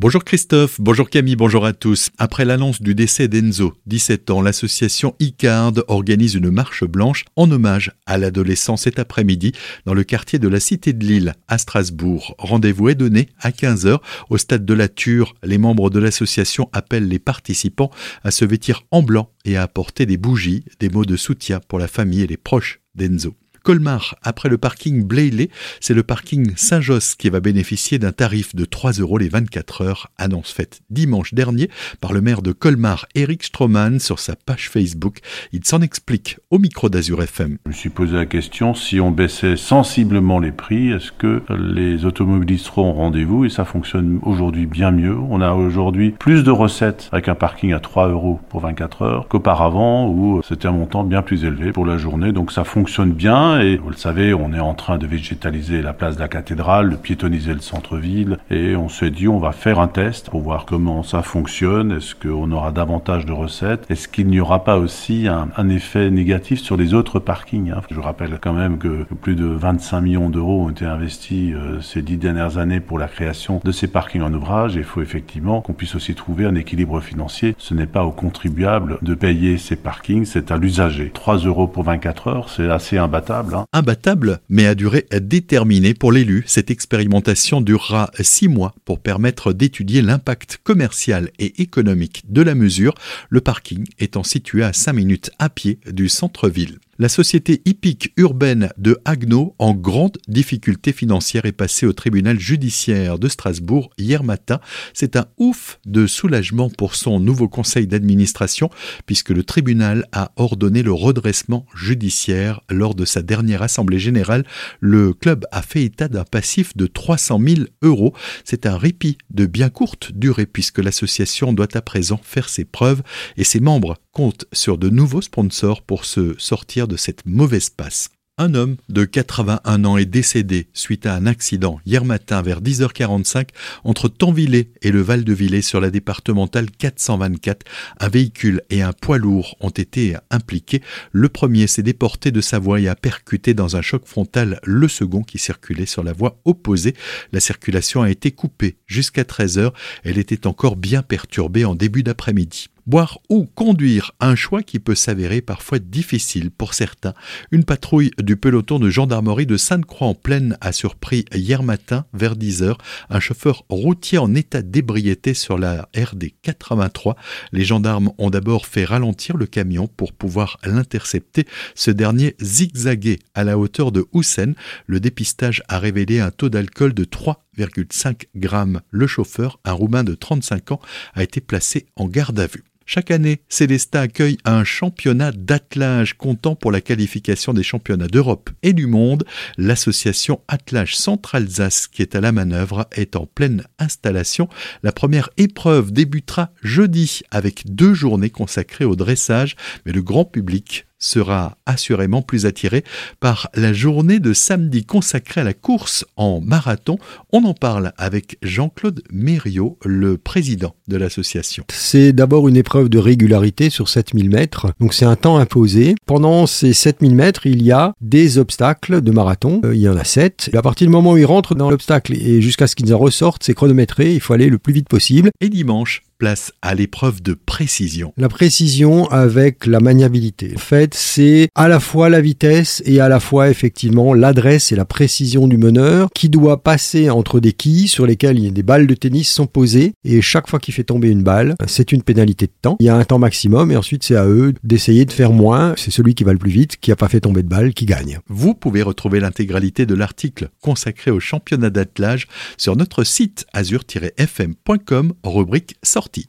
Bonjour Christophe, bonjour Camille, bonjour à tous. Après l'annonce du décès d'Enzo, 17 ans, l'association ICARD organise une marche blanche en hommage à l'adolescent cet après-midi dans le quartier de la Cité de Lille à Strasbourg. Rendez-vous est donné à 15h au stade de la Ture. Les membres de l'association appellent les participants à se vêtir en blanc et à apporter des bougies, des mots de soutien pour la famille et les proches d'Enzo. Colmar, après le parking Blayley, c'est le parking Saint-Josse qui va bénéficier d'un tarif de 3 euros les 24 heures, annonce faite dimanche dernier par le maire de Colmar, Eric Stroman, sur sa page Facebook. Il s'en explique au micro d'Azur FM. Je me suis posé la question, si on baissait sensiblement les prix, est-ce que les automobilistes seront rendez-vous? Et ça fonctionne aujourd'hui bien mieux. On a aujourd'hui plus de recettes avec un parking à 3 euros pour 24 heures qu'auparavant où c'était un montant bien plus élevé pour la journée. Donc ça fonctionne bien et vous le savez, on est en train de végétaliser la place de la cathédrale, de piétoniser le centre-ville et on s'est dit on va faire un test pour voir comment ça fonctionne. Est-ce qu'on aura davantage de recettes? Est-ce qu'il n'y aura pas aussi un, effet négatif sur les autres parkings hein? Je rappelle quand même que plus de 25 millions d'euros ont été investis euh, ces dix dernières années pour la création de ces parkings en ouvrage il faut effectivement qu'on puisse aussi trouver un équilibre financier. Ce n'est pas aux contribuables de payer ces parkings, c'est à l'usager. 3 euros pour 24 heures, c'est assez imbattable. Hein. Imbattable, mais à durée déterminée pour l'élu. Cette expérimentation durera six mois pour permettre d'étudier l'impact commercial et économique de la mesure, le parking étant situé à 5 minutes à pied du centre-ville. La société hippique urbaine de Haguenau, en grande difficulté financière, est passée au tribunal judiciaire de Strasbourg hier matin. C'est un ouf de soulagement pour son nouveau conseil d'administration, puisque le tribunal a ordonné le redressement judiciaire lors de sa dernière assemblée générale. Le club a fait état d'un passif de 300 000 euros. C'est un répit de bien courte durée, puisque l'association doit à présent faire ses preuves et ses membres comptent sur de nouveaux sponsors pour se sortir de cette mauvaise passe. Un homme de 81 ans est décédé suite à un accident hier matin vers 10h45 entre Tanvillé et le Val-de-Villers sur la départementale 424. Un véhicule et un poids lourd ont été impliqués. Le premier s'est déporté de sa voie et a percuté dans un choc frontal le second qui circulait sur la voie opposée. La circulation a été coupée jusqu'à 13h. Elle était encore bien perturbée en début d'après-midi. Boire ou conduire, un choix qui peut s'avérer parfois difficile pour certains. Une patrouille du peloton de gendarmerie de Sainte-Croix-en-Plaine a surpris hier matin, vers 10h, un chauffeur routier en état d'ébriété sur la RD 83. Les gendarmes ont d'abord fait ralentir le camion pour pouvoir l'intercepter. Ce dernier zigzaguait à la hauteur de Houssen. Le dépistage a révélé un taux d'alcool de 3,5 grammes. Le chauffeur, un Roumain de 35 ans, a été placé en garde à vue. Chaque année, Célestat accueille un championnat d'attelage comptant pour la qualification des championnats d'Europe et du monde. L'association Attelage Centre-Alsace, qui est à la manœuvre, est en pleine installation. La première épreuve débutera jeudi avec deux journées consacrées au dressage, mais le grand public sera assurément plus attiré par la journée de samedi consacrée à la course en marathon. On en parle avec Jean-Claude Mériot, le président de l'association. C'est d'abord une épreuve de régularité sur 7000 mètres, donc c'est un temps imposé. Pendant ces 7000 mètres, il y a des obstacles de marathon, euh, il y en a 7. À partir du moment où ils rentrent dans l'obstacle et jusqu'à ce qu'ils en ressortent, c'est chronométré, il faut aller le plus vite possible. Et dimanche, place à l'épreuve de précision. La précision avec la maniabilité. En fait, c'est à la fois la vitesse et à la fois effectivement l'adresse et la précision du meneur qui doit passer entre des quilles sur lesquelles des balles de tennis sont posées et chaque fois qu'il fait tomber une balle, c'est une pénalité de temps. Il y a un temps maximum et ensuite c'est à eux d'essayer de faire moins. C'est celui qui va le plus vite, qui n'a pas fait tomber de balle, qui gagne. Vous pouvez retrouver l'intégralité de l'article consacré au championnat d'attelage sur notre site azur-fm.com rubrique sortie.